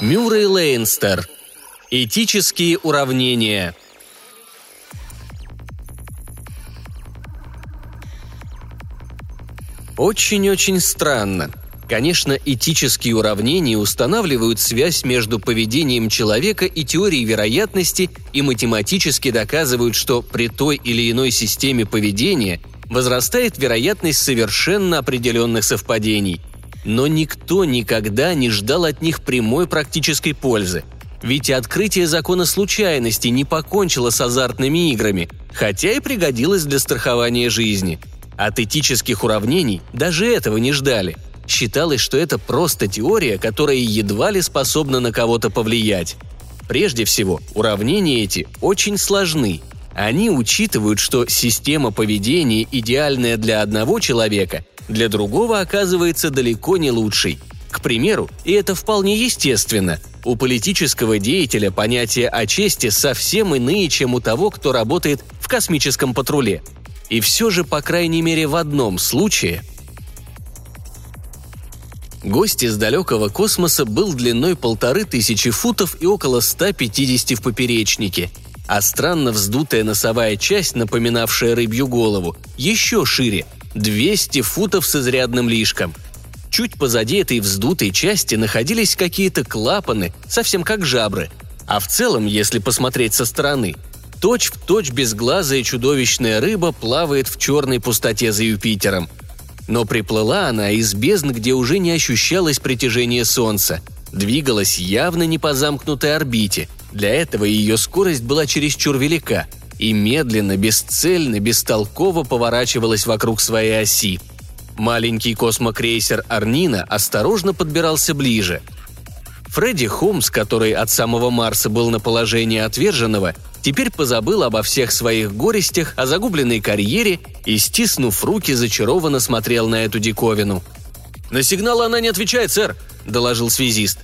Мюррей Лейнстер. Этические уравнения. Очень-очень странно. Конечно, этические уравнения устанавливают связь между поведением человека и теорией вероятности и математически доказывают, что при той или иной системе поведения возрастает вероятность совершенно определенных совпадений. Но никто никогда не ждал от них прямой практической пользы. Ведь открытие закона случайности не покончило с азартными играми, хотя и пригодилось для страхования жизни. От этических уравнений даже этого не ждали – Считалось, что это просто теория, которая едва ли способна на кого-то повлиять. Прежде всего, уравнения эти очень сложны. Они учитывают, что система поведения, идеальная для одного человека, для другого оказывается далеко не лучшей. К примеру, и это вполне естественно, у политического деятеля понятия о чести совсем иные, чем у того, кто работает в космическом патруле. И все же, по крайней мере, в одном случае Гость из далекого космоса был длиной полторы тысячи футов и около 150 в поперечнике, а странно вздутая носовая часть, напоминавшая рыбью голову, еще шире – 200 футов с изрядным лишком. Чуть позади этой вздутой части находились какие-то клапаны, совсем как жабры. А в целом, если посмотреть со стороны, точь-в-точь точь безглазая чудовищная рыба плавает в черной пустоте за Юпитером – но приплыла она из бездн, где уже не ощущалось притяжение Солнца. Двигалась явно не по замкнутой орбите. Для этого ее скорость была чересчур велика и медленно, бесцельно, бестолково поворачивалась вокруг своей оси. Маленький космокрейсер «Арнина» осторожно подбирался ближе. Фредди Холмс, который от самого Марса был на положении отверженного, теперь позабыл обо всех своих горестях, о загубленной карьере и, стиснув руки, зачарованно смотрел на эту диковину. «На сигнал она не отвечает, сэр», – доложил связист.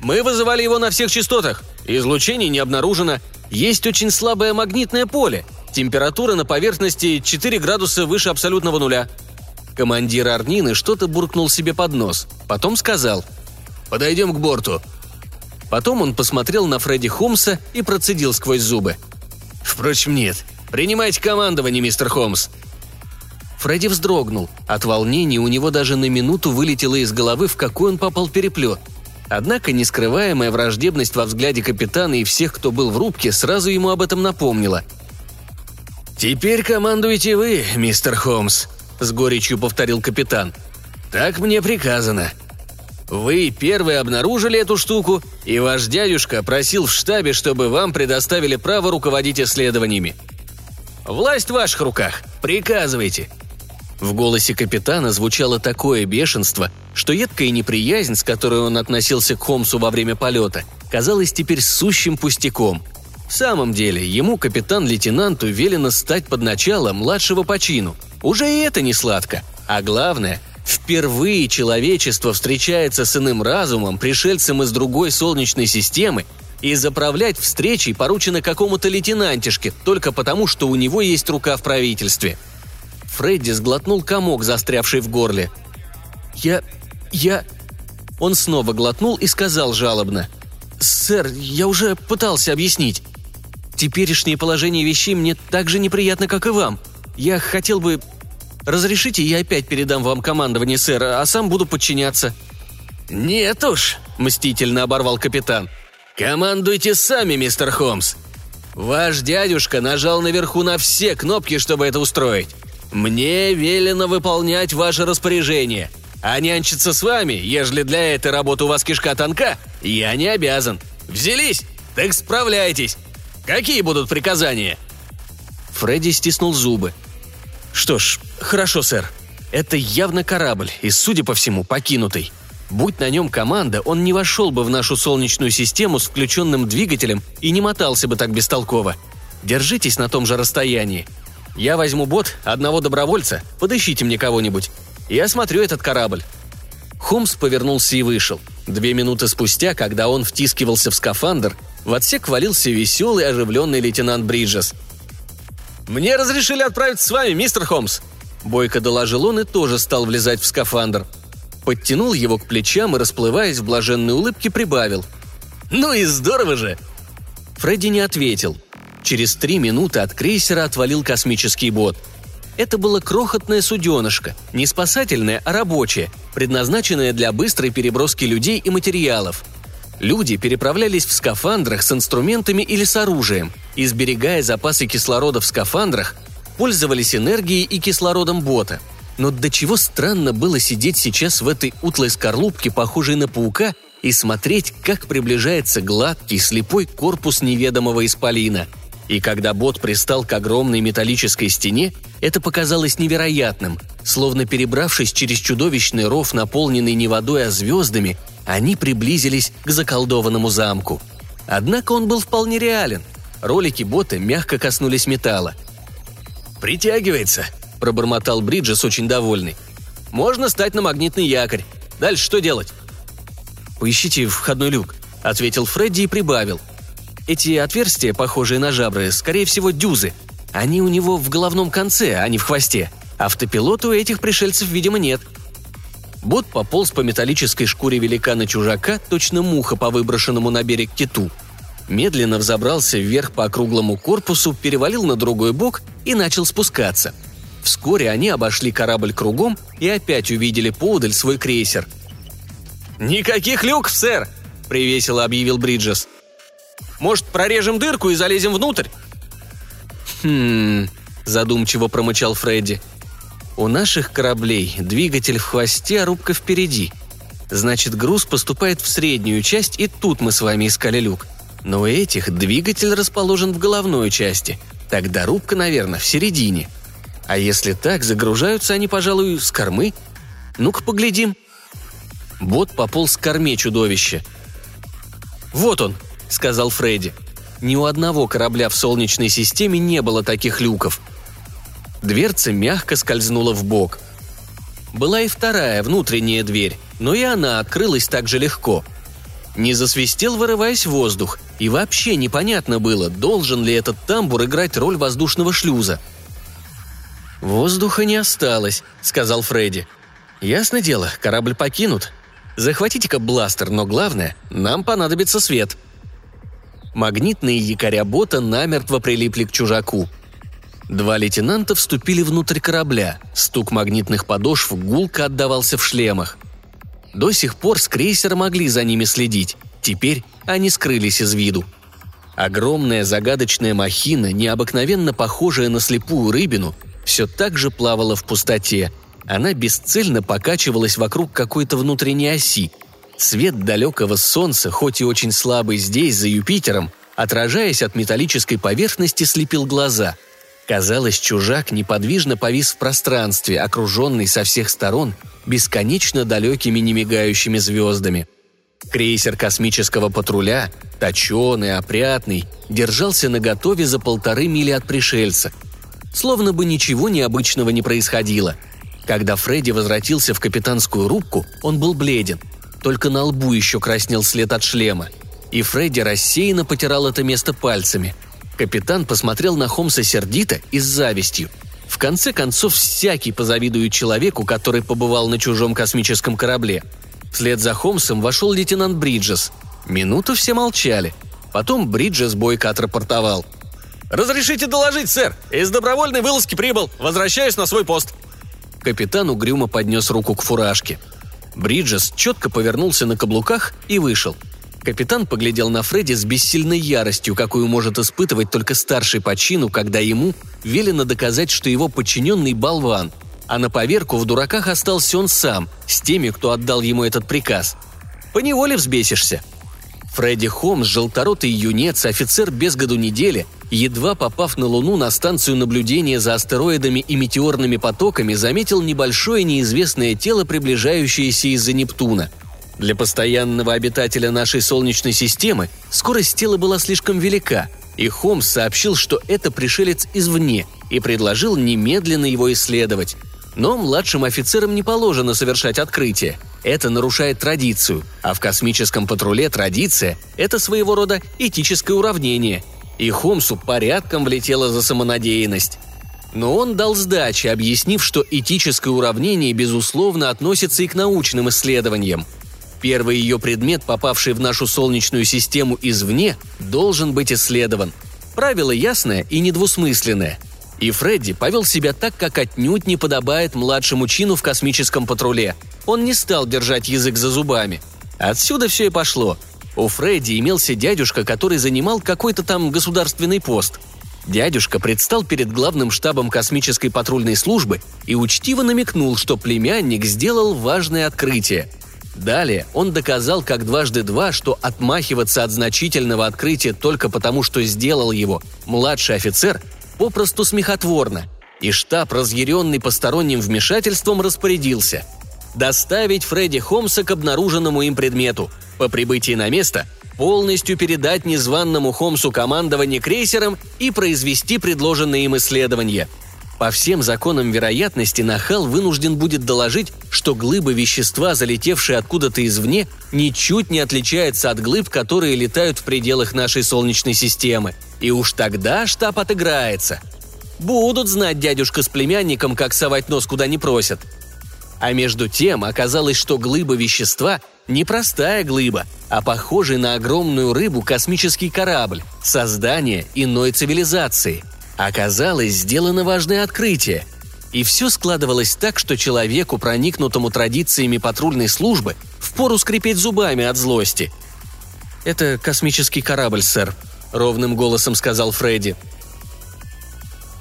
«Мы вызывали его на всех частотах. Излучение не обнаружено. Есть очень слабое магнитное поле. Температура на поверхности 4 градуса выше абсолютного нуля». Командир Арнины что-то буркнул себе под нос. Потом сказал «Подойдем к борту. Потом он посмотрел на Фредди Холмса и процедил сквозь зубы. «Впрочем, нет. Принимайте командование, мистер Холмс». Фредди вздрогнул. От волнения у него даже на минуту вылетело из головы, в какой он попал переплет. Однако нескрываемая враждебность во взгляде капитана и всех, кто был в рубке, сразу ему об этом напомнила. «Теперь командуете вы, мистер Холмс», — с горечью повторил капитан. «Так мне приказано. Вы первые обнаружили эту штуку, и ваш дядюшка просил в штабе, чтобы вам предоставили право руководить исследованиями. Власть в ваших руках. Приказывайте». В голосе капитана звучало такое бешенство, что едкая неприязнь, с которой он относился к Холмсу во время полета, казалась теперь сущим пустяком. В самом деле, ему, капитан-лейтенанту, велено стать под начало младшего по чину. Уже и это не сладко. А главное, Впервые человечество встречается с иным разумом, пришельцем из другой солнечной системы, и заправлять встречей поручено какому-то лейтенантишке, только потому, что у него есть рука в правительстве. Фредди сглотнул комок, застрявший в горле. «Я... я...» Он снова глотнул и сказал жалобно. «Сэр, я уже пытался объяснить. Теперешнее положение вещей мне так же неприятно, как и вам. Я хотел бы Разрешите, я опять передам вам командование, сэр, а сам буду подчиняться». «Нет уж», — мстительно оборвал капитан. «Командуйте сами, мистер Холмс. Ваш дядюшка нажал наверху на все кнопки, чтобы это устроить. Мне велено выполнять ваше распоряжение. А нянчиться с вами, ежели для этой работы у вас кишка тонка, я не обязан. Взялись? Так справляйтесь. Какие будут приказания?» Фредди стиснул зубы. «Что ж, хорошо, сэр. Это явно корабль, и, судя по всему, покинутый. Будь на нем команда, он не вошел бы в нашу Солнечную систему с включенным двигателем и не мотался бы так бестолково. Держитесь на том же расстоянии. Я возьму бот, одного добровольца, подыщите мне кого-нибудь. Я осмотрю этот корабль». Холмс повернулся и вышел. Две минуты спустя, когда он втискивался в скафандр, в отсек валился веселый, оживленный лейтенант Бриджес – «Мне разрешили отправиться с вами, мистер Холмс!» Бойко доложил он и тоже стал влезать в скафандр. Подтянул его к плечам и, расплываясь в блаженной улыбке, прибавил. «Ну и здорово же!» Фредди не ответил. Через три минуты от крейсера отвалил космический бот. Это было крохотное суденышко, не спасательное, а рабочее, предназначенное для быстрой переброски людей и материалов. Люди переправлялись в скафандрах с инструментами или с оружием, и, запасы кислорода в скафандрах, пользовались энергией и кислородом бота. Но до чего странно было сидеть сейчас в этой утлой скорлупке, похожей на паука, и смотреть, как приближается гладкий, слепой корпус неведомого исполина. И когда бот пристал к огромной металлической стене, это показалось невероятным. Словно перебравшись через чудовищный ров, наполненный не водой, а звездами, они приблизились к заколдованному замку. Однако он был вполне реален. Ролики бота мягко коснулись металла. «Притягивается», – пробормотал Бриджес, очень довольный. «Можно стать на магнитный якорь. Дальше что делать?» «Поищите входной люк», — ответил Фредди и прибавил. «Эти отверстия, похожие на жабры, скорее всего, дюзы. Они у него в головном конце, а не в хвосте. Автопилота у этих пришельцев, видимо, нет». Бот пополз по металлической шкуре великана-чужака, точно муха по выброшенному на берег киту. Медленно взобрался вверх по округлому корпусу, перевалил на другой бок и начал спускаться. Вскоре они обошли корабль кругом и опять увидели поодаль свой крейсер – «Никаких люков, сэр!» – привесело объявил Бриджес. «Может, прорежем дырку и залезем внутрь?» «Хм...» – задумчиво промычал Фредди. «У наших кораблей двигатель в хвосте, а рубка впереди. Значит, груз поступает в среднюю часть, и тут мы с вами искали люк. Но у этих двигатель расположен в головной части. Тогда рубка, наверное, в середине. А если так, загружаются они, пожалуй, с кормы? Ну-ка поглядим», – Бот пополз к корме чудовища. «Вот он», — сказал Фредди. Ни у одного корабля в Солнечной системе не было таких люков. Дверца мягко скользнула в бок. Была и вторая, внутренняя дверь, но и она открылась так же легко. Не засвистел, вырываясь воздух, и вообще непонятно было, должен ли этот тамбур играть роль воздушного шлюза. «Воздуха не осталось», — сказал Фредди. «Ясно дело, корабль покинут, Захватите-ка бластер, но главное, нам понадобится свет». Магнитные якоря бота намертво прилипли к чужаку. Два лейтенанта вступили внутрь корабля. Стук магнитных подошв гулко отдавался в шлемах. До сих пор с крейсера могли за ними следить. Теперь они скрылись из виду. Огромная загадочная махина, необыкновенно похожая на слепую рыбину, все так же плавала в пустоте – она бесцельно покачивалась вокруг какой-то внутренней оси. Свет далекого солнца, хоть и очень слабый здесь, за Юпитером, отражаясь от металлической поверхности, слепил глаза. Казалось, чужак неподвижно повис в пространстве, окруженный со всех сторон бесконечно далекими немигающими звездами. Крейсер космического патруля, точеный, опрятный, держался наготове за полторы мили от пришельца. Словно бы ничего необычного не происходило – когда Фредди возвратился в капитанскую рубку, он был бледен. Только на лбу еще краснел след от шлема. И Фредди рассеянно потирал это место пальцами. Капитан посмотрел на Холмса сердито и с завистью. В конце концов, всякий позавидует человеку, который побывал на чужом космическом корабле. Вслед за Холмсом вошел лейтенант Бриджес. Минуту все молчали. Потом Бриджес бойко отрапортовал. «Разрешите доложить, сэр! Из добровольной вылазки прибыл. Возвращаюсь на свой пост». Капитан угрюмо поднес руку к фуражке. Бриджес четко повернулся на каблуках и вышел. Капитан поглядел на Фредди с бессильной яростью, какую может испытывать только старший по чину, когда ему велено доказать, что его подчиненный болван, а на поверку в дураках остался он сам, с теми, кто отдал ему этот приказ. Поневоле взбесишься. Фредди Холмс, желторотый юнец, офицер без году недели, едва попав на Луну на станцию наблюдения за астероидами и метеорными потоками, заметил небольшое неизвестное тело, приближающееся из-за Нептуна. Для постоянного обитателя нашей Солнечной системы скорость тела была слишком велика, и Холмс сообщил, что это пришелец извне, и предложил немедленно его исследовать. Но младшим офицерам не положено совершать открытие. Это нарушает традицию, а в космическом патруле традиция – это своего рода этическое уравнение – и Холмсу порядком влетело за самонадеянность. Но он дал сдачи, объяснив, что этическое уравнение, безусловно, относится и к научным исследованиям. Первый ее предмет, попавший в нашу Солнечную систему извне, должен быть исследован. Правило ясное и недвусмысленное. И Фредди повел себя так, как отнюдь не подобает младшему чину в космическом патруле. Он не стал держать язык за зубами. Отсюда все и пошло. У Фредди имелся дядюшка, который занимал какой-то там государственный пост. Дядюшка предстал перед главным штабом космической патрульной службы и учтиво намекнул, что племянник сделал важное открытие. Далее он доказал как дважды два, что отмахиваться от значительного открытия только потому, что сделал его младший офицер, попросту смехотворно, и штаб, разъяренный посторонним вмешательством, распорядился доставить Фредди Холмса к обнаруженному им предмету. По прибытии на место полностью передать незваному Холмсу командование крейсером и произвести предложенные им исследования. По всем законам вероятности Нахал вынужден будет доложить, что глыбы вещества, залетевшие откуда-то извне, ничуть не отличаются от глыб, которые летают в пределах нашей Солнечной системы. И уж тогда штаб отыграется. Будут знать дядюшка с племянником, как совать нос куда не просят. А между тем оказалось, что глыба вещества не простая глыба, а похожий на огромную рыбу космический корабль, создание иной цивилизации. Оказалось, сделано важное открытие. И все складывалось так, что человеку, проникнутому традициями патрульной службы, впору скрипеть зубами от злости. «Это космический корабль, сэр», — ровным голосом сказал Фредди.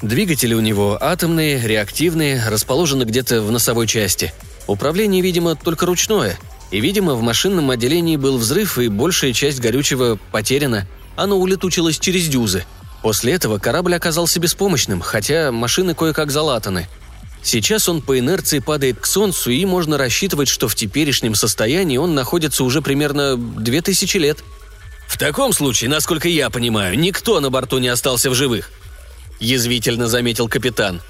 Двигатели у него атомные, реактивные, расположены где-то в носовой части. Управление, видимо, только ручное — и, видимо, в машинном отделении был взрыв, и большая часть горючего потеряна. Оно улетучилось через дюзы. После этого корабль оказался беспомощным, хотя машины кое-как залатаны. Сейчас он по инерции падает к Солнцу, и можно рассчитывать, что в теперешнем состоянии он находится уже примерно 2000 лет. «В таком случае, насколько я понимаю, никто на борту не остался в живых», – язвительно заметил капитан.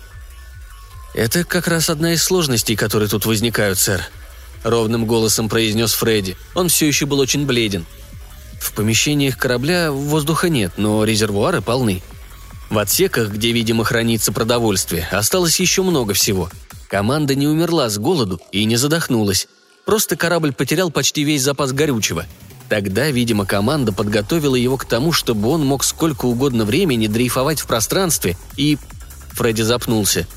«Это как раз одна из сложностей, которые тут возникают, сэр», – ровным голосом произнес Фредди. Он все еще был очень бледен. В помещениях корабля воздуха нет, но резервуары полны. В отсеках, где, видимо, хранится продовольствие, осталось еще много всего. Команда не умерла с голоду и не задохнулась. Просто корабль потерял почти весь запас горючего. Тогда, видимо, команда подготовила его к тому, чтобы он мог сколько угодно времени дрейфовать в пространстве и... Фредди запнулся.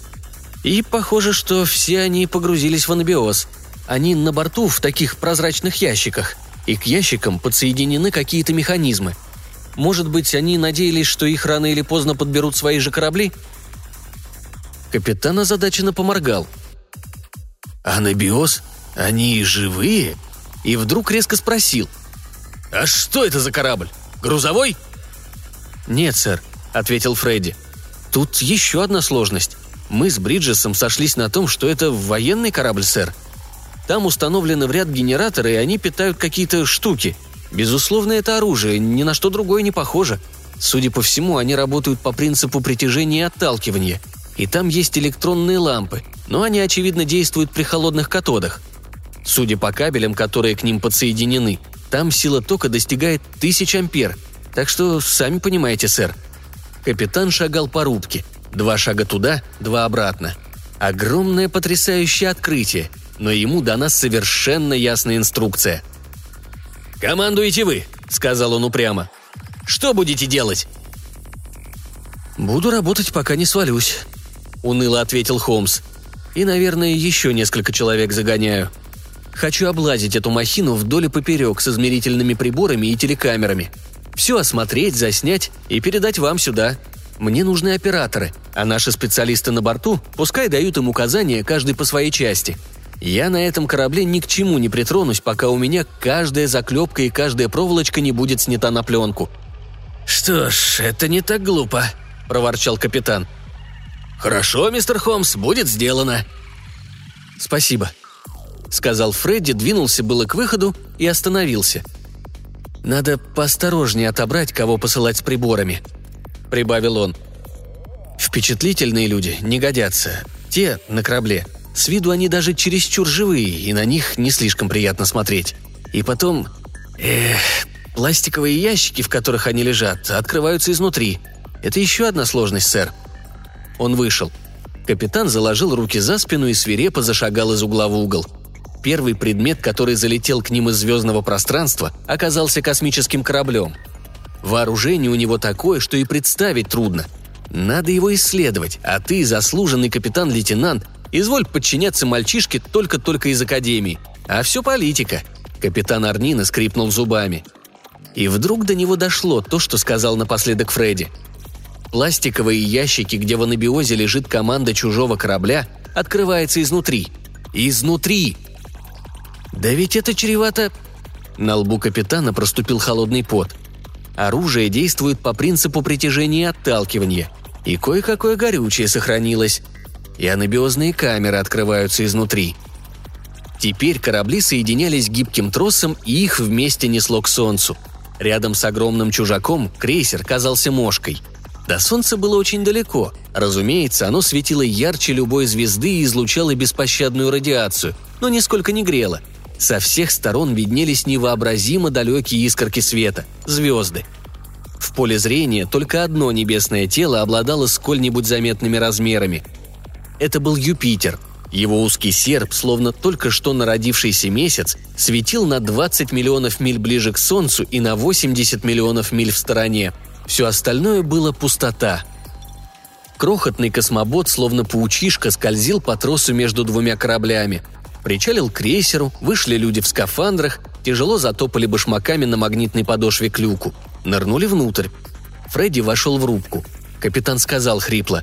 И похоже, что все они погрузились в анабиоз – они на борту в таких прозрачных ящиках, и к ящикам подсоединены какие-то механизмы. Может быть, они надеялись, что их рано или поздно подберут свои же корабли? Капитан озадаченно поморгал. «Анабиоз? Они живые?» И вдруг резко спросил. «А что это за корабль? Грузовой?» «Нет, сэр», — ответил Фредди. «Тут еще одна сложность. Мы с Бриджесом сошлись на том, что это военный корабль, сэр. Там установлены в ряд генераторы, и они питают какие-то штуки. Безусловно, это оружие, ни на что другое не похоже. Судя по всему, они работают по принципу притяжения и отталкивания. И там есть электронные лампы, но они, очевидно, действуют при холодных катодах. Судя по кабелям, которые к ним подсоединены, там сила тока достигает тысяч ампер. Так что, сами понимаете, сэр. Капитан шагал по рубке. Два шага туда, два обратно. Огромное потрясающее открытие но ему дана совершенно ясная инструкция. «Командуете вы», — сказал он упрямо. «Что будете делать?» «Буду работать, пока не свалюсь», — уныло ответил Холмс. «И, наверное, еще несколько человек загоняю. Хочу облазить эту махину вдоль и поперек с измерительными приборами и телекамерами. Все осмотреть, заснять и передать вам сюда. Мне нужны операторы, а наши специалисты на борту пускай дают им указания каждый по своей части. Я на этом корабле ни к чему не притронусь, пока у меня каждая заклепка и каждая проволочка не будет снята на пленку». «Что ж, это не так глупо», – проворчал капитан. «Хорошо, мистер Холмс, будет сделано». «Спасибо», – сказал Фредди, двинулся было к выходу и остановился. «Надо поосторожнее отобрать, кого посылать с приборами», – прибавил он. «Впечатлительные люди не годятся. Те на корабле – с виду они даже чересчур живые, и на них не слишком приятно смотреть. И потом... Эх, пластиковые ящики, в которых они лежат, открываются изнутри. Это еще одна сложность, сэр. Он вышел. Капитан заложил руки за спину и свирепо зашагал из угла в угол. Первый предмет, который залетел к ним из звездного пространства, оказался космическим кораблем. Вооружение у него такое, что и представить трудно. Надо его исследовать, а ты, заслуженный капитан-лейтенант, изволь подчиняться мальчишке только-только из академии. А все политика. Капитан Арнина скрипнул зубами. И вдруг до него дошло то, что сказал напоследок Фредди. Пластиковые ящики, где в анабиозе лежит команда чужого корабля, открывается изнутри. Изнутри! Да ведь это чревато... На лбу капитана проступил холодный пот. Оружие действует по принципу притяжения и отталкивания. И кое-какое горючее сохранилось. И анабиозные камеры открываются изнутри. Теперь корабли соединялись гибким тросом, и их вместе несло к солнцу. Рядом с огромным чужаком крейсер казался мошкой. До солнца было очень далеко. Разумеется, оно светило ярче любой звезды и излучало беспощадную радиацию, но нисколько не грело – со всех сторон виднелись невообразимо далекие искорки света – звезды. В поле зрения только одно небесное тело обладало сколь-нибудь заметными размерами. Это был Юпитер. Его узкий серп, словно только что народившийся месяц, светил на 20 миллионов миль ближе к Солнцу и на 80 миллионов миль в стороне. Все остальное было пустота. Крохотный космобот, словно паучишка, скользил по тросу между двумя кораблями – Причалил к крейсеру, вышли люди в скафандрах, тяжело затопали башмаками на магнитной подошве к люку. Нырнули внутрь. Фредди вошел в рубку. Капитан сказал хрипло.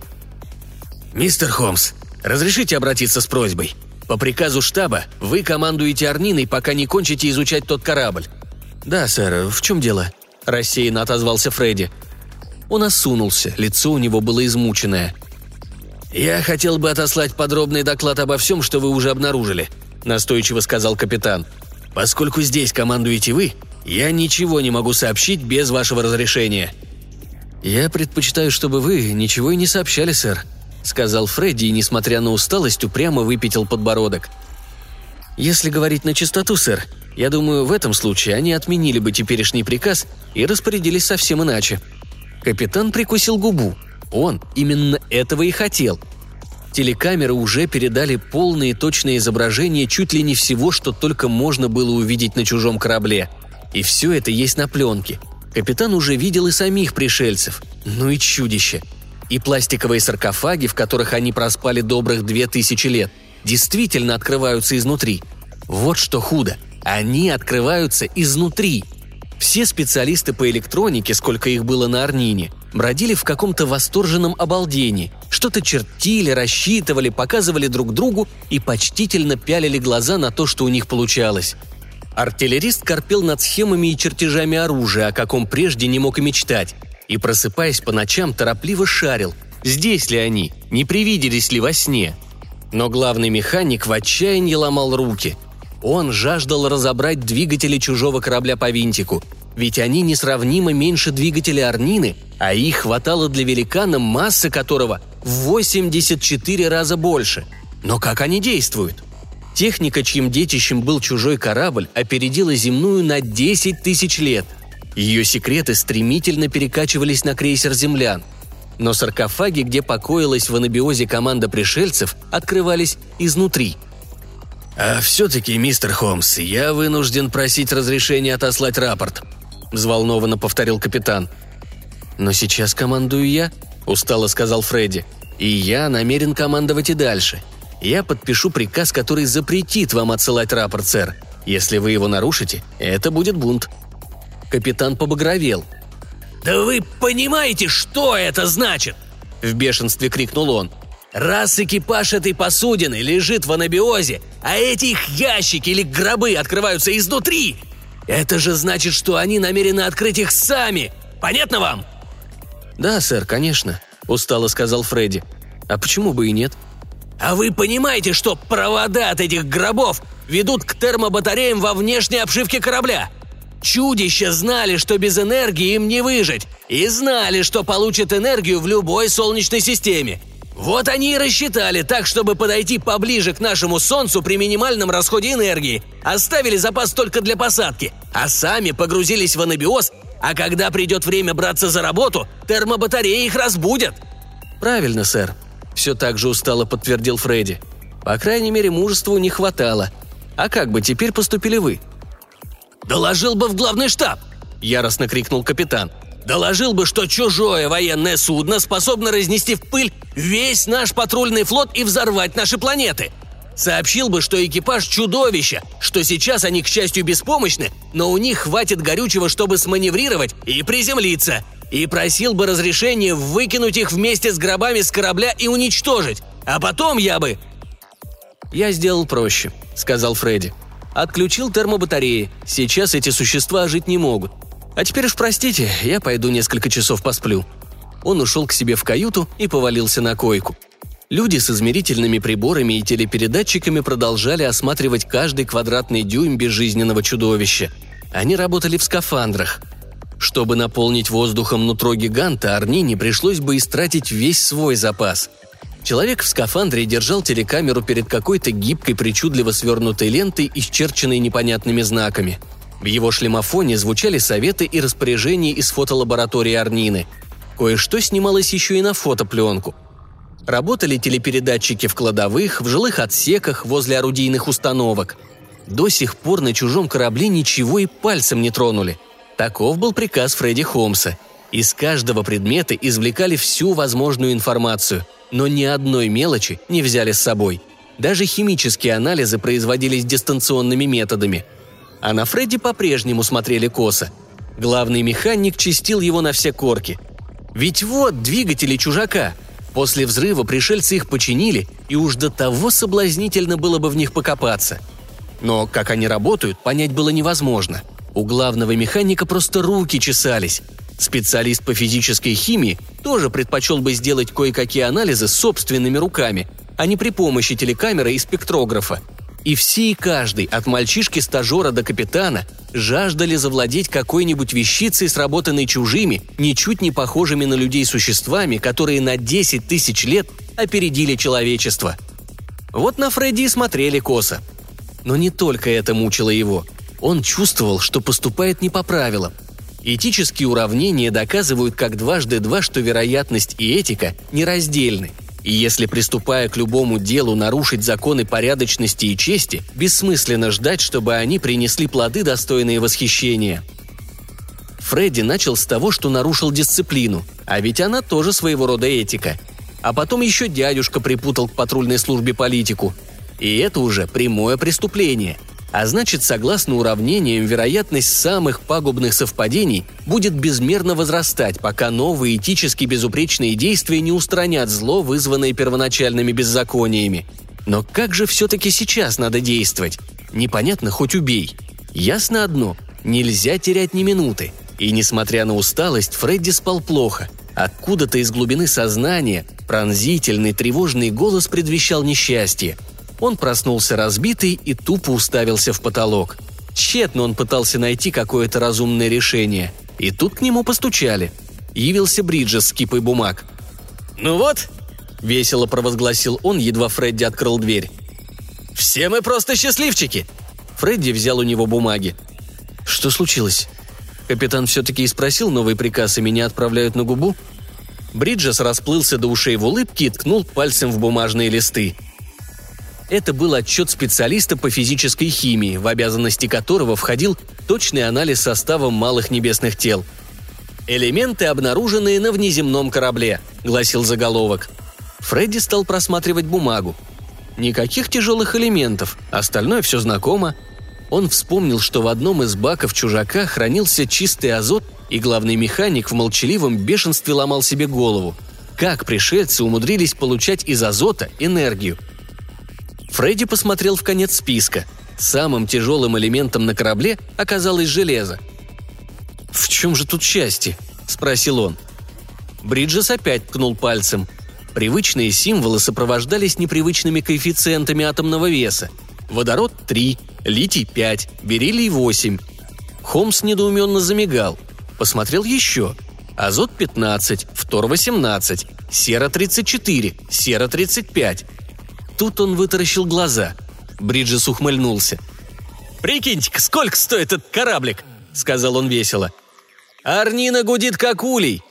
«Мистер Холмс, разрешите обратиться с просьбой? По приказу штаба вы командуете Арниной, пока не кончите изучать тот корабль». «Да, сэр, в чем дело?» – рассеянно отозвался Фредди. Он осунулся, лицо у него было измученное – «Я хотел бы отослать подробный доклад обо всем, что вы уже обнаружили», – настойчиво сказал капитан. «Поскольку здесь командуете вы, я ничего не могу сообщить без вашего разрешения». «Я предпочитаю, чтобы вы ничего и не сообщали, сэр», – сказал Фредди и, несмотря на усталость, упрямо выпятил подбородок. «Если говорить на чистоту, сэр, я думаю, в этом случае они отменили бы теперешний приказ и распорядились совсем иначе». Капитан прикусил губу – он именно этого и хотел. Телекамеры уже передали полные точные изображения чуть ли не всего, что только можно было увидеть на чужом корабле. И все это есть на пленке. Капитан уже видел и самих пришельцев. Ну и чудище. И пластиковые саркофаги, в которых они проспали добрых две тысячи лет, действительно открываются изнутри. Вот что худо. Они открываются изнутри. Все специалисты по электронике, сколько их было на Арнине, бродили в каком-то восторженном обалдении, что-то чертили, рассчитывали, показывали друг другу и почтительно пялили глаза на то, что у них получалось. Артиллерист корпел над схемами и чертежами оружия, о каком прежде не мог и мечтать, и, просыпаясь по ночам, торопливо шарил, здесь ли они, не привиделись ли во сне. Но главный механик в отчаянии ломал руки. Он жаждал разобрать двигатели чужого корабля по винтику, ведь они несравнимо меньше двигателя Арнины, а их хватало для великана, масса которого в 84 раза больше. Но как они действуют? Техника, чьим детищем был чужой корабль, опередила земную на 10 тысяч лет. Ее секреты стремительно перекачивались на крейсер землян. Но саркофаги, где покоилась в анабиозе команда пришельцев, открывались изнутри – «А все-таки, мистер Холмс, я вынужден просить разрешения отослать рапорт», – взволнованно повторил капитан. «Но сейчас командую я», – устало сказал Фредди. «И я намерен командовать и дальше. Я подпишу приказ, который запретит вам отсылать рапорт, сэр. Если вы его нарушите, это будет бунт». Капитан побагровел. «Да вы понимаете, что это значит?» – в бешенстве крикнул он. «Раз экипаж этой посудины лежит в анабиозе, а эти их ящики или гробы открываются изнутри, это же значит, что они намерены открыть их сами. Понятно вам?» «Да, сэр, конечно», – устало сказал Фредди. «А почему бы и нет?» «А вы понимаете, что провода от этих гробов ведут к термобатареям во внешней обшивке корабля? Чудища знали, что без энергии им не выжить, и знали, что получат энергию в любой солнечной системе. Вот они и рассчитали так, чтобы подойти поближе к нашему Солнцу при минимальном расходе энергии. Оставили запас только для посадки, а сами погрузились в анабиоз, а когда придет время браться за работу, термобатареи их разбудят. «Правильно, сэр», все так же устало подтвердил Фредди. По крайней мере, мужества не хватало. А как бы теперь поступили вы? «Доложил бы в главный штаб!» – яростно крикнул капитан. «Доложил бы, что чужое военное судно способно разнести в пыль весь наш патрульный флот и взорвать наши планеты!» Сообщил бы, что экипаж – чудовища, что сейчас они, к счастью, беспомощны, но у них хватит горючего, чтобы сманеврировать и приземлиться. И просил бы разрешения выкинуть их вместе с гробами с корабля и уничтожить. А потом я бы... «Я сделал проще», – сказал Фредди. «Отключил термобатареи. Сейчас эти существа жить не могут. А теперь уж простите, я пойду несколько часов посплю». Он ушел к себе в каюту и повалился на койку – Люди с измерительными приборами и телепередатчиками продолжали осматривать каждый квадратный дюйм безжизненного чудовища. Они работали в скафандрах. Чтобы наполнить воздухом нутро гиганта, Арнине пришлось бы истратить весь свой запас. Человек в скафандре держал телекамеру перед какой-то гибкой, причудливо свернутой лентой, исчерченной непонятными знаками. В его шлемофоне звучали советы и распоряжения из фотолаборатории Арнины. Кое-что снималось еще и на фотопленку – Работали телепередатчики в кладовых, в жилых отсеках, возле орудийных установок. До сих пор на чужом корабле ничего и пальцем не тронули. Таков был приказ Фредди Холмса. Из каждого предмета извлекали всю возможную информацию, но ни одной мелочи не взяли с собой. Даже химические анализы производились дистанционными методами. А на Фредди по-прежнему смотрели косо. Главный механик чистил его на все корки. Ведь вот двигатели чужака – После взрыва пришельцы их починили, и уж до того соблазнительно было бы в них покопаться. Но как они работают, понять было невозможно. У главного механика просто руки чесались. Специалист по физической химии тоже предпочел бы сделать кое-какие анализы собственными руками, а не при помощи телекамеры и спектрографа – и все и каждый, от мальчишки-стажера до капитана, жаждали завладеть какой-нибудь вещицей, сработанной чужими, ничуть не похожими на людей существами, которые на 10 тысяч лет опередили человечество. Вот на Фредди и смотрели косо. Но не только это мучило его. Он чувствовал, что поступает не по правилам. Этические уравнения доказывают как дважды два, что вероятность и этика нераздельны – и если, приступая к любому делу, нарушить законы порядочности и чести, бессмысленно ждать, чтобы они принесли плоды, достойные восхищения. Фредди начал с того, что нарушил дисциплину, а ведь она тоже своего рода этика. А потом еще дядюшка припутал к патрульной службе политику. И это уже прямое преступление – а значит, согласно уравнениям, вероятность самых пагубных совпадений будет безмерно возрастать, пока новые этически безупречные действия не устранят зло, вызванное первоначальными беззакониями. Но как же все-таки сейчас надо действовать? Непонятно, хоть убей. Ясно одно – нельзя терять ни минуты. И несмотря на усталость, Фредди спал плохо. Откуда-то из глубины сознания пронзительный тревожный голос предвещал несчастье – он проснулся разбитый и тупо уставился в потолок. Тщетно он пытался найти какое-то разумное решение. И тут к нему постучали. Явился Бриджес с кипой бумаг. «Ну вот», — весело провозгласил он, едва Фредди открыл дверь. «Все мы просто счастливчики!» Фредди взял у него бумаги. «Что случилось?» Капитан все-таки и спросил новый приказ, и меня отправляют на губу? Бриджес расплылся до ушей в улыбке и ткнул пальцем в бумажные листы. Это был отчет специалиста по физической химии, в обязанности которого входил точный анализ состава малых небесных тел. «Элементы, обнаруженные на внеземном корабле», — гласил заголовок. Фредди стал просматривать бумагу. Никаких тяжелых элементов, остальное все знакомо. Он вспомнил, что в одном из баков чужака хранился чистый азот, и главный механик в молчаливом бешенстве ломал себе голову. Как пришельцы умудрились получать из азота энергию – Фредди посмотрел в конец списка. Самым тяжелым элементом на корабле оказалось железо. «В чем же тут счастье?» – спросил он. Бриджес опять ткнул пальцем. Привычные символы сопровождались непривычными коэффициентами атомного веса. Водород – 3, литий – 5, бериллий – 8. Холмс недоуменно замигал. Посмотрел еще. Азот – 15, фтор – 18, сера – 34, сера – 35, Тут он вытаращил глаза. Бриджес ухмыльнулся. «Прикиньте-ка, сколько стоит этот кораблик?» – сказал он весело. «Арнина гудит как улей!»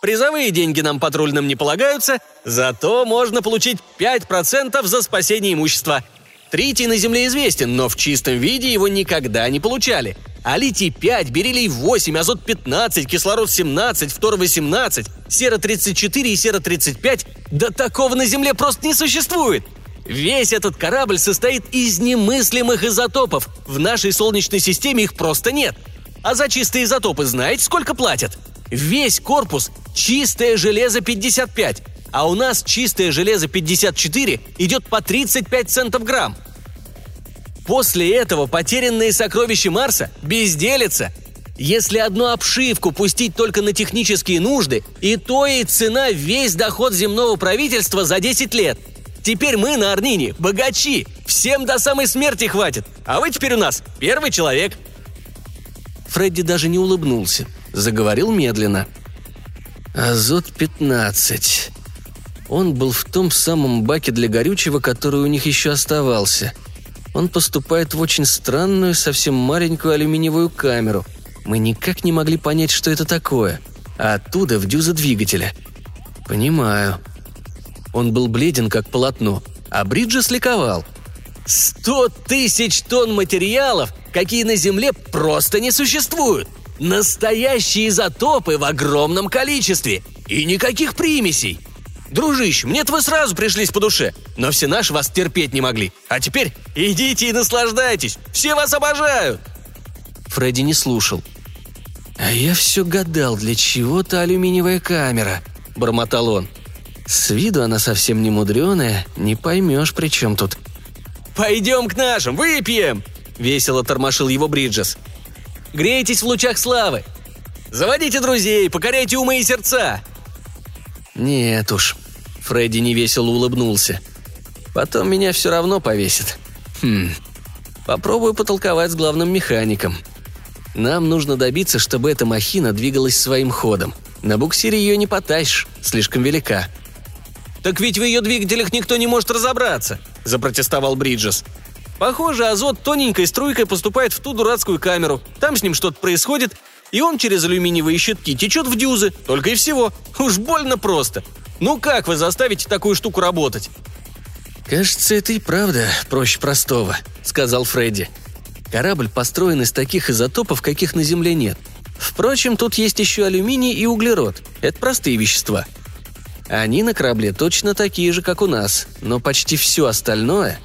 Призовые деньги нам патрульным не полагаются, зато можно получить 5% за спасение имущества. Тритий на Земле известен, но в чистом виде его никогда не получали. А литий-5, бериллий-8, азот-15, кислород-17, фтор-18, сера-34 и сера-35 – да такого на Земле просто не существует. Весь этот корабль состоит из немыслимых изотопов. В нашей Солнечной системе их просто нет. А за чистые изотопы знаете, сколько платят? Весь корпус – чистое железо 55, а у нас чистое железо 54 идет по 35 центов грамм. После этого потерянные сокровища Марса безделятся. Если одну обшивку пустить только на технические нужды, и то и цена весь доход земного правительства за 10 лет. Теперь мы на Арнине богачи, всем до самой смерти хватит, а вы теперь у нас первый человек. Фредди даже не улыбнулся, заговорил медленно. «Азот-15. Он был в том самом баке для горючего, который у них еще оставался – он поступает в очень странную, совсем маленькую алюминиевую камеру. Мы никак не могли понять, что это такое. А оттуда в дюза двигателя. Понимаю. Он был бледен, как полотно, а Бриджес ликовал. «Сто тысяч тонн материалов, какие на Земле просто не существуют! Настоящие изотопы в огромном количестве! И никаких примесей! Дружище, мне-то вы сразу пришлись по душе, но все наши вас терпеть не могли. А теперь идите и наслаждайтесь, все вас обожают!» Фредди не слушал. «А я все гадал, для чего-то алюминиевая камера», — бормотал он. «С виду она совсем не мудреная, не поймешь, при чем тут». «Пойдем к нашим, выпьем!» — весело тормошил его Бриджес. «Грейтесь в лучах славы! Заводите друзей, покоряйте умы и сердца!» «Нет уж», Фредди невесело улыбнулся. «Потом меня все равно повесят. Хм. Попробую потолковать с главным механиком. Нам нужно добиться, чтобы эта махина двигалась своим ходом. На буксире ее не потащишь, слишком велика». «Так ведь в ее двигателях никто не может разобраться», – запротестовал Бриджес. «Похоже, азот тоненькой струйкой поступает в ту дурацкую камеру. Там с ним что-то происходит, и он через алюминиевые щитки течет в дюзы, только и всего. Уж больно просто. Ну как вы заставите такую штуку работать?» «Кажется, это и правда проще простого», — сказал Фредди. «Корабль построен из таких изотопов, каких на Земле нет. Впрочем, тут есть еще алюминий и углерод. Это простые вещества. Они на корабле точно такие же, как у нас, но почти все остальное...»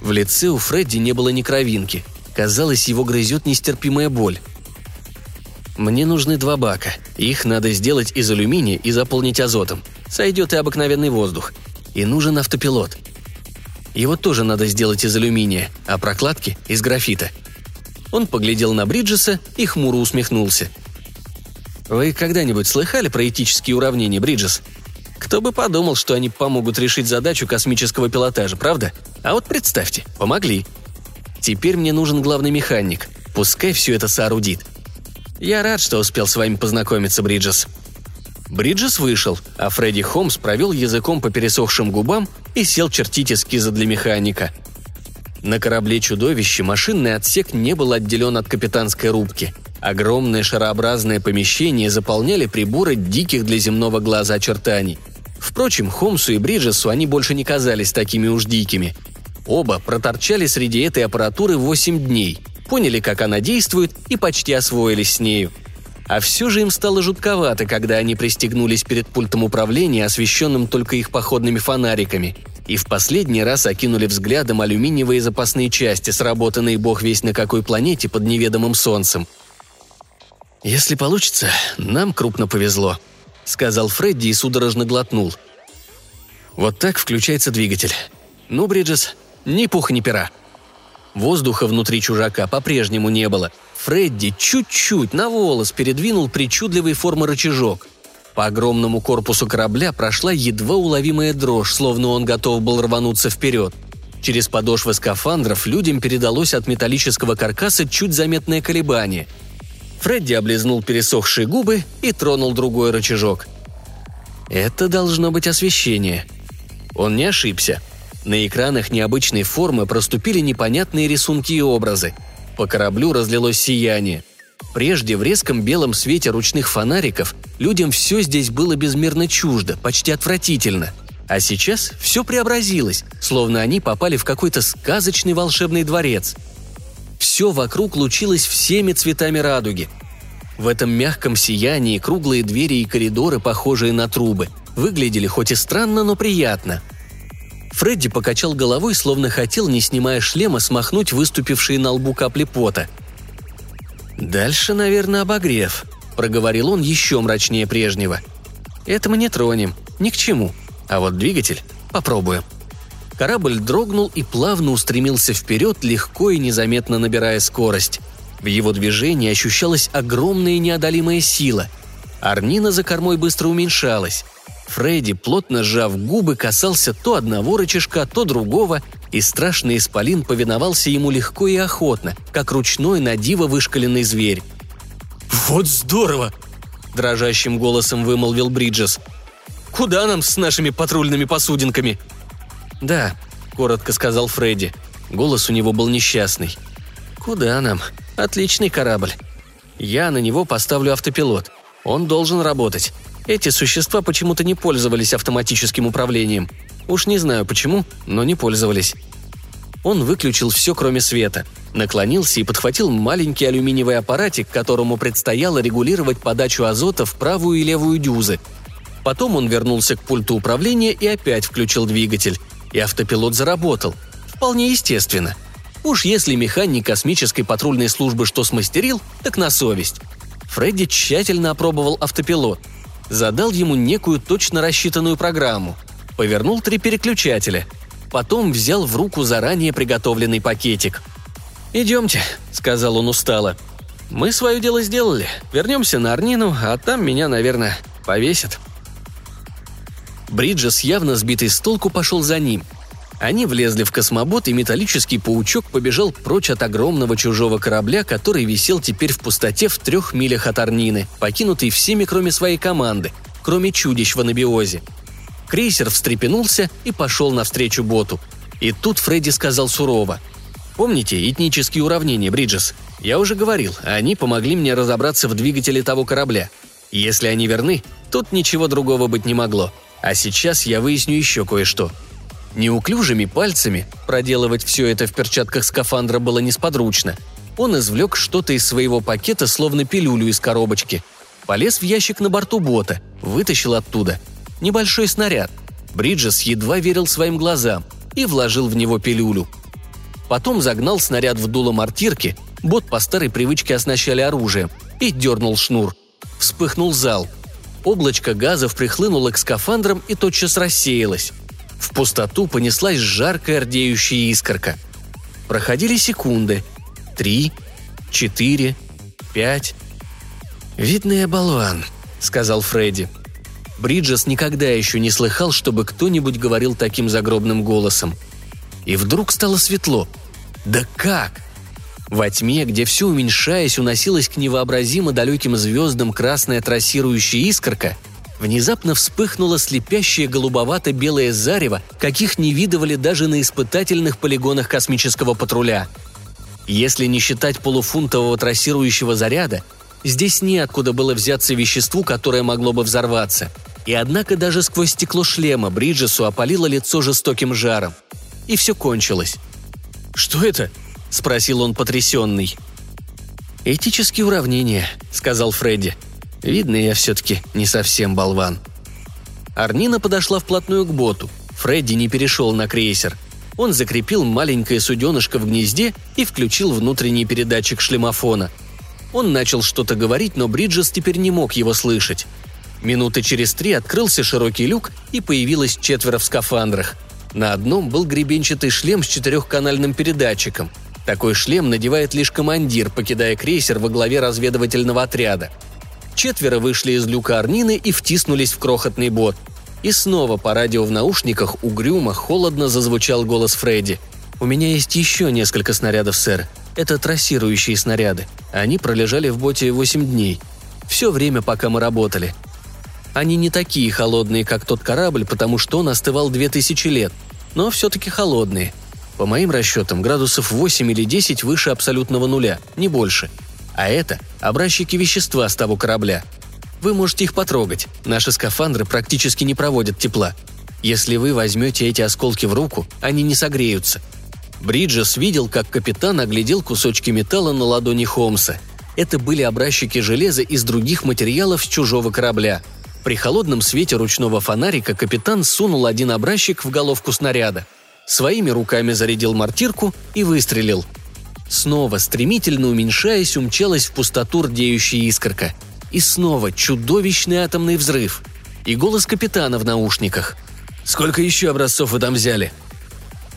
В лице у Фредди не было ни кровинки. Казалось, его грызет нестерпимая боль. «Мне нужны два бака. Их надо сделать из алюминия и заполнить азотом. Сойдет и обыкновенный воздух. И нужен автопилот. Его тоже надо сделать из алюминия, а прокладки – из графита. Он поглядел на Бриджеса и хмуро усмехнулся. «Вы когда-нибудь слыхали про этические уравнения, Бриджес? Кто бы подумал, что они помогут решить задачу космического пилотажа, правда? А вот представьте, помогли. Теперь мне нужен главный механик. Пускай все это соорудит. Я рад, что успел с вами познакомиться, Бриджес. Бриджес вышел, а Фредди Холмс провел языком по пересохшим губам и сел чертить эскизы для механика. На корабле «Чудовище» машинный отсек не был отделен от капитанской рубки. Огромное шарообразное помещение заполняли приборы диких для земного глаза очертаний. Впрочем, Холмсу и Бриджесу они больше не казались такими уж дикими. Оба проторчали среди этой аппаратуры 8 дней, поняли, как она действует и почти освоились с нею – а все же им стало жутковато, когда они пристегнулись перед пультом управления, освещенным только их походными фонариками, и в последний раз окинули взглядом алюминиевые запасные части, сработанные бог весь на какой планете под неведомым солнцем. «Если получится, нам крупно повезло», — сказал Фредди и судорожно глотнул. «Вот так включается двигатель. Ну, Бриджес, ни пуха, ни пера». Воздуха внутри чужака по-прежнему не было — Фредди чуть-чуть на волос передвинул причудливой формы рычажок. По огромному корпусу корабля прошла едва уловимая дрожь, словно он готов был рвануться вперед. Через подошвы скафандров людям передалось от металлического каркаса чуть заметное колебание. Фредди облизнул пересохшие губы и тронул другой рычажок. Это должно быть освещение. Он не ошибся. На экранах необычной формы проступили непонятные рисунки и образы – по кораблю разлилось сияние. Прежде в резком белом свете ручных фонариков людям все здесь было безмерно чуждо, почти отвратительно. А сейчас все преобразилось, словно они попали в какой-то сказочный волшебный дворец. Все вокруг лучилось всеми цветами радуги. В этом мягком сиянии круглые двери и коридоры, похожие на трубы, выглядели хоть и странно, но приятно. Фредди покачал головой, словно хотел, не снимая шлема, смахнуть выступившие на лбу капли пота – «Дальше, наверное, обогрев», — проговорил он еще мрачнее прежнего. «Это мы не тронем, ни к чему. А вот двигатель попробуем». Корабль дрогнул и плавно устремился вперед, легко и незаметно набирая скорость. В его движении ощущалась огромная неодолимая сила. Арнина за кормой быстро уменьшалась. Фредди, плотно сжав губы, касался то одного рычажка, то другого, и страшный исполин повиновался ему легко и охотно, как ручной на диво вышкаленный зверь. «Вот здорово!» – дрожащим голосом вымолвил Бриджес. «Куда нам с нашими патрульными посудинками?» «Да», – коротко сказал Фредди. Голос у него был несчастный. «Куда нам? Отличный корабль. Я на него поставлю автопилот. Он должен работать. Эти существа почему-то не пользовались автоматическим управлением. Уж не знаю почему, но не пользовались. Он выключил все, кроме света, наклонился и подхватил маленький алюминиевый аппаратик, которому предстояло регулировать подачу азота в правую и левую дюзы. Потом он вернулся к пульту управления и опять включил двигатель. И автопилот заработал. Вполне естественно. Уж если механик космической патрульной службы что смастерил, так на совесть. Фредди тщательно опробовал автопилот. Задал ему некую точно рассчитанную программу – повернул три переключателя. Потом взял в руку заранее приготовленный пакетик. «Идемте», — сказал он устало. «Мы свое дело сделали. Вернемся на Арнину, а там меня, наверное, повесят». Бриджес, явно сбитый с толку, пошел за ним. Они влезли в космобот, и металлический паучок побежал прочь от огромного чужого корабля, который висел теперь в пустоте в трех милях от Арнины, покинутый всеми, кроме своей команды, кроме чудищ в анабиозе. Крейсер встрепенулся и пошел навстречу боту. И тут Фредди сказал сурово. «Помните этнические уравнения, Бриджес? Я уже говорил, они помогли мне разобраться в двигателе того корабля. Если они верны, тут ничего другого быть не могло. А сейчас я выясню еще кое-что. Неуклюжими пальцами проделывать все это в перчатках скафандра было несподручно. Он извлек что-то из своего пакета, словно пилюлю из коробочки. Полез в ящик на борту бота, вытащил оттуда – небольшой снаряд. Бриджес едва верил своим глазам и вложил в него пилюлю. Потом загнал снаряд в дуло мортирки, бот по старой привычке оснащали оружием, и дернул шнур. Вспыхнул зал. Облачко газов прихлынуло к скафандрам и тотчас рассеялось. В пустоту понеслась жаркая рдеющая искорка. Проходили секунды. Три, четыре, пять. «Видный болван», — сказал Фредди. Бриджес никогда еще не слыхал, чтобы кто-нибудь говорил таким загробным голосом. И вдруг стало светло. Да как? Во тьме, где все уменьшаясь, уносилась к невообразимо далеким звездам красная трассирующая искорка, внезапно вспыхнуло слепящее голубовато-белое зарево, каких не видывали даже на испытательных полигонах космического патруля. Если не считать полуфунтового трассирующего заряда, здесь неоткуда было взяться веществу, которое могло бы взорваться – и однако даже сквозь стекло шлема Бриджесу опалило лицо жестоким жаром. И все кончилось. «Что это?» – спросил он потрясенный. «Этические уравнения», – сказал Фредди. «Видно, я все-таки не совсем болван». Арнина подошла вплотную к боту. Фредди не перешел на крейсер. Он закрепил маленькое суденышко в гнезде и включил внутренний передатчик шлемофона. Он начал что-то говорить, но Бриджес теперь не мог его слышать. Минуты через три открылся широкий люк, и появилось четверо в скафандрах. На одном был гребенчатый шлем с четырехканальным передатчиком. Такой шлем надевает лишь командир, покидая крейсер во главе разведывательного отряда. Четверо вышли из люка Арнины и втиснулись в крохотный бот. И снова по радио в наушниках угрюмо, холодно зазвучал голос Фредди. «У меня есть еще несколько снарядов, сэр. Это трассирующие снаряды. Они пролежали в боте 8 дней. Все время, пока мы работали. Они не такие холодные, как тот корабль, потому что он остывал две тысячи лет, но все-таки холодные. По моим расчетам, градусов 8 или 10 выше абсолютного нуля, не больше. А это образчики вещества с того корабля. Вы можете их потрогать. Наши скафандры практически не проводят тепла. Если вы возьмете эти осколки в руку, они не согреются. Бриджес видел, как капитан оглядел кусочки металла на ладони Холмса. Это были образчики железа из других материалов с чужого корабля. При холодном свете ручного фонарика капитан сунул один образчик в головку снаряда. Своими руками зарядил мортирку и выстрелил – Снова, стремительно уменьшаясь, умчалась в пустоту рдеющая искорка. И снова чудовищный атомный взрыв. И голос капитана в наушниках. «Сколько еще образцов вы там взяли?»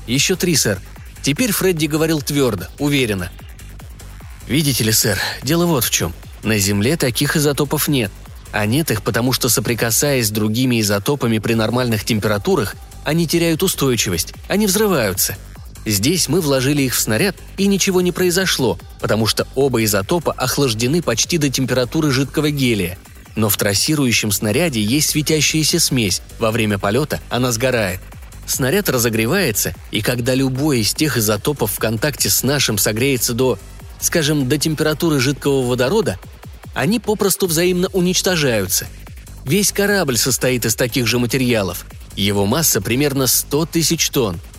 «Еще три, сэр. Теперь Фредди говорил твердо, уверенно. «Видите ли, сэр, дело вот в чем. На Земле таких изотопов нет. А нет их, потому что, соприкасаясь с другими изотопами при нормальных температурах, они теряют устойчивость, они взрываются – Здесь мы вложили их в снаряд, и ничего не произошло, потому что оба изотопа охлаждены почти до температуры жидкого гелия. Но в трассирующем снаряде есть светящаяся смесь, во время полета она сгорает. Снаряд разогревается, и когда любой из тех изотопов в контакте с нашим согреется до, скажем, до температуры жидкого водорода, они попросту взаимно уничтожаются. Весь корабль состоит из таких же материалов. Его масса примерно 100 тысяч тонн –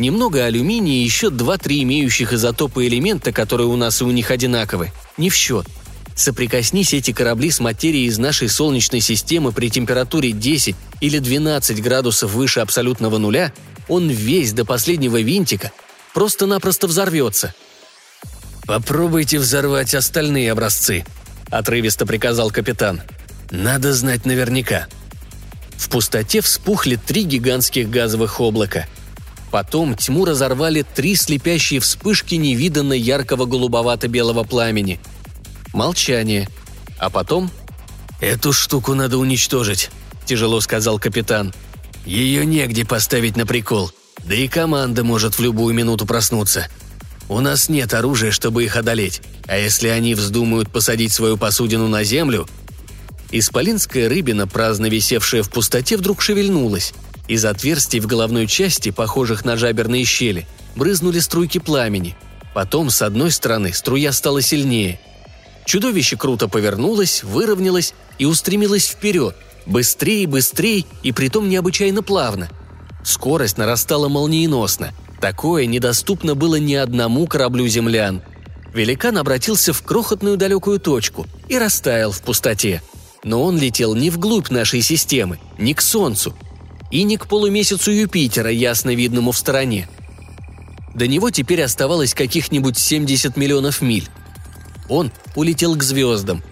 Немного алюминия и еще 2-3 имеющих изотопы элемента, которые у нас и у них одинаковы, не в счет. Соприкоснись эти корабли с материей из нашей Солнечной системы при температуре 10 или 12 градусов выше абсолютного нуля, он весь до последнего винтика просто-напросто взорвется. «Попробуйте взорвать остальные образцы», — отрывисто приказал капитан. «Надо знать наверняка». В пустоте вспухли три гигантских газовых облака — Потом тьму разорвали три слепящие вспышки невиданно яркого голубовато-белого пламени. Молчание. А потом... «Эту штуку надо уничтожить», – тяжело сказал капитан. «Ее негде поставить на прикол. Да и команда может в любую минуту проснуться. У нас нет оружия, чтобы их одолеть. А если они вздумают посадить свою посудину на землю...» Исполинская рыбина, праздно висевшая в пустоте, вдруг шевельнулась – из отверстий в головной части, похожих на жаберные щели, брызнули струйки пламени. Потом, с одной стороны, струя стала сильнее. Чудовище круто повернулось, выровнялось и устремилось вперед, быстрее, быстрее и притом необычайно плавно. Скорость нарастала молниеносно. Такое недоступно было ни одному кораблю землян. Великан обратился в крохотную далекую точку и растаял в пустоте. Но он летел не вглубь нашей системы, не к Солнцу, и не к полумесяцу Юпитера, ясно видному в стороне. До него теперь оставалось каких-нибудь 70 миллионов миль. Он улетел к звездам.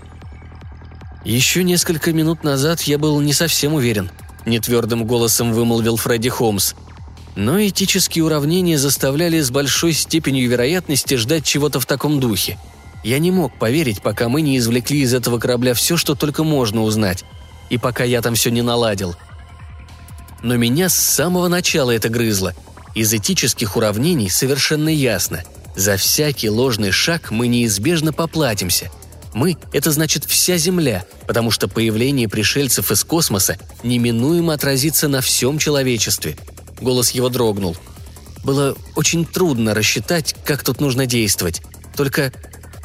«Еще несколько минут назад я был не совсем уверен», – нетвердым голосом вымолвил Фредди Холмс. Но этические уравнения заставляли с большой степенью вероятности ждать чего-то в таком духе. Я не мог поверить, пока мы не извлекли из этого корабля все, что только можно узнать. И пока я там все не наладил – но меня с самого начала это грызло. Из этических уравнений совершенно ясно. За всякий ложный шаг мы неизбежно поплатимся. Мы – это значит вся Земля, потому что появление пришельцев из космоса неминуемо отразится на всем человечестве. Голос его дрогнул. Было очень трудно рассчитать, как тут нужно действовать. Только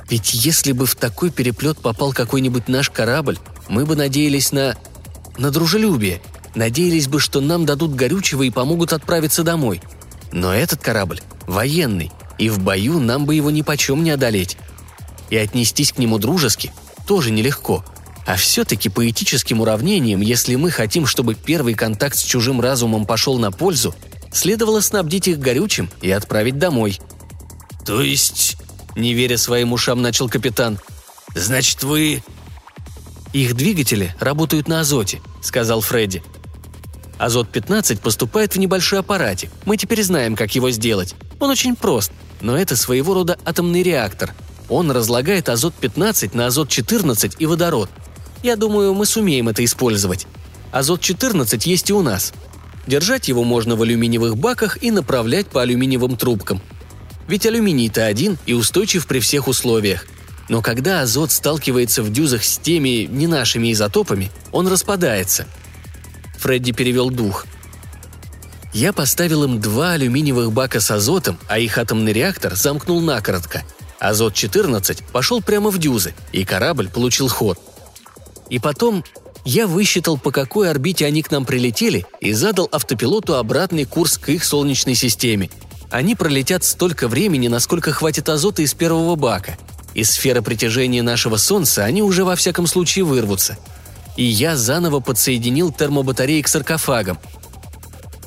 ведь если бы в такой переплет попал какой-нибудь наш корабль, мы бы надеялись на... на дружелюбие – Надеялись бы, что нам дадут горючего и помогут отправиться домой. Но этот корабль военный, и в бою нам бы его ни почем не одолеть. И отнестись к нему дружески тоже нелегко. А все-таки по этическим уравнениям, если мы хотим, чтобы первый контакт с чужим разумом пошел на пользу, следовало снабдить их горючим и отправить домой. «То есть...» – не веря своим ушам, начал капитан. «Значит, вы...» «Их двигатели работают на азоте», – сказал Фредди. Азот-15 поступает в небольшой аппаратик. Мы теперь знаем, как его сделать. Он очень прост, но это своего рода атомный реактор. Он разлагает азот-15 на азот-14 и водород. Я думаю, мы сумеем это использовать. Азот-14 есть и у нас. Держать его можно в алюминиевых баках и направлять по алюминиевым трубкам. Ведь алюминий-то один и устойчив при всех условиях. Но когда азот сталкивается в дюзах с теми не нашими изотопами, он распадается – Фредди перевел дух. Я поставил им два алюминиевых бака с азотом, а их атомный реактор замкнул накоротко. Азот-14 пошел прямо в дюзы, и корабль получил ход. И потом я высчитал, по какой орбите они к нам прилетели, и задал автопилоту обратный курс к их Солнечной системе. Они пролетят столько времени, насколько хватит азота из первого бака. Из сферы притяжения нашего Солнца они уже во всяком случае вырвутся. И я заново подсоединил термобатареи к саркофагам.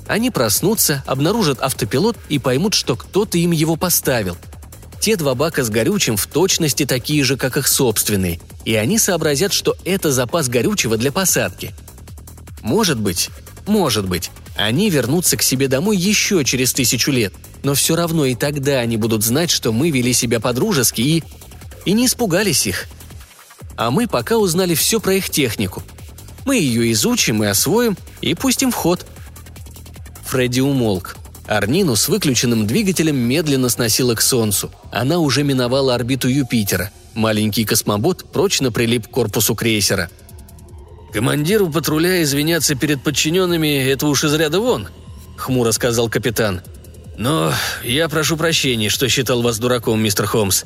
Они проснутся, обнаружат автопилот и поймут, что кто-то им его поставил. Те два бака с горючим в точности такие же, как их собственные – и они сообразят, что это запас горючего для посадки. Может быть, может быть, они вернутся к себе домой еще через тысячу лет, но все равно и тогда они будут знать, что мы вели себя по-дружески и... и не испугались их. А мы пока узнали все про их технику. Мы ее изучим и освоим, и пустим в ход. Фредди умолк. Арнину с выключенным двигателем медленно сносила к Солнцу. Она уже миновала орбиту Юпитера – Маленький космобот прочно прилип к корпусу крейсера. «Командиру патруля извиняться перед подчиненными – это уж из ряда вон», – хмуро сказал капитан. «Но я прошу прощения, что считал вас дураком, мистер Холмс.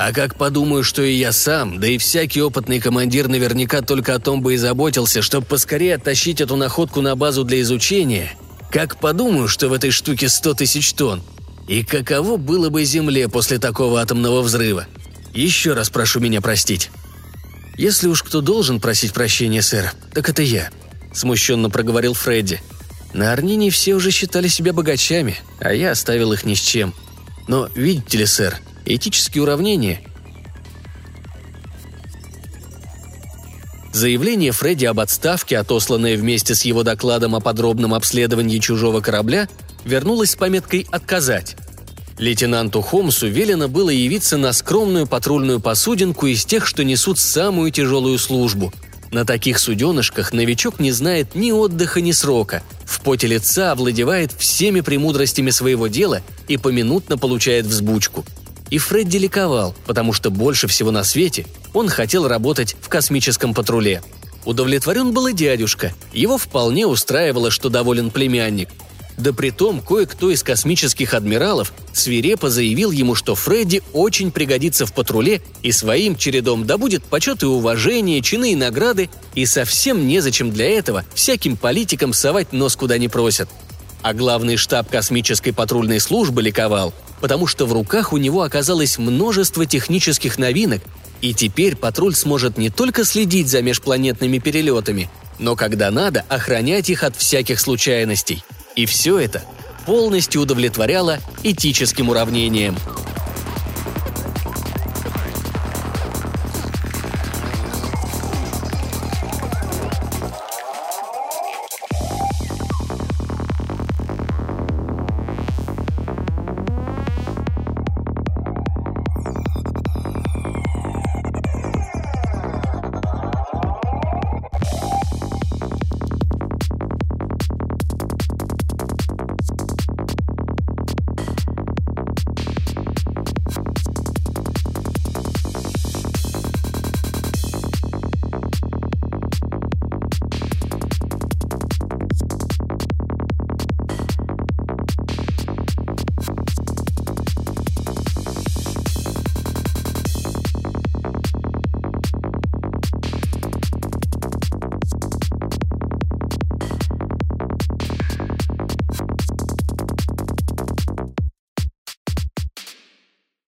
А как подумаю, что и я сам, да и всякий опытный командир наверняка только о том бы и заботился, чтобы поскорее оттащить эту находку на базу для изучения, как подумаю, что в этой штуке сто тысяч тонн, и каково было бы Земле после такого атомного взрыва – еще раз прошу меня простить». «Если уж кто должен просить прощения, сэр, так это я», – смущенно проговорил Фредди. «На Арнине все уже считали себя богачами, а я оставил их ни с чем. Но, видите ли, сэр, этические уравнения Заявление Фредди об отставке, отосланное вместе с его докладом о подробном обследовании чужого корабля, вернулось с пометкой «Отказать». Лейтенанту Холмсу велено было явиться на скромную патрульную посудинку из тех, что несут самую тяжелую службу. На таких суденышках новичок не знает ни отдыха, ни срока. В поте лица овладевает всеми премудростями своего дела и поминутно получает взбучку. И Фредди ликовал, потому что больше всего на свете он хотел работать в космическом патруле. Удовлетворен был и дядюшка. Его вполне устраивало, что доволен племянник – да притом кое-кто из космических адмиралов свирепо заявил ему, что Фредди очень пригодится в патруле и своим чередом добудет почет и уважение, чины и награды, и совсем незачем для этого всяким политикам совать нос куда не просят. А главный штаб космической патрульной службы ликовал, потому что в руках у него оказалось множество технических новинок, и теперь патруль сможет не только следить за межпланетными перелетами, но когда надо, охранять их от всяких случайностей – и все это полностью удовлетворяло этическим уравнениям –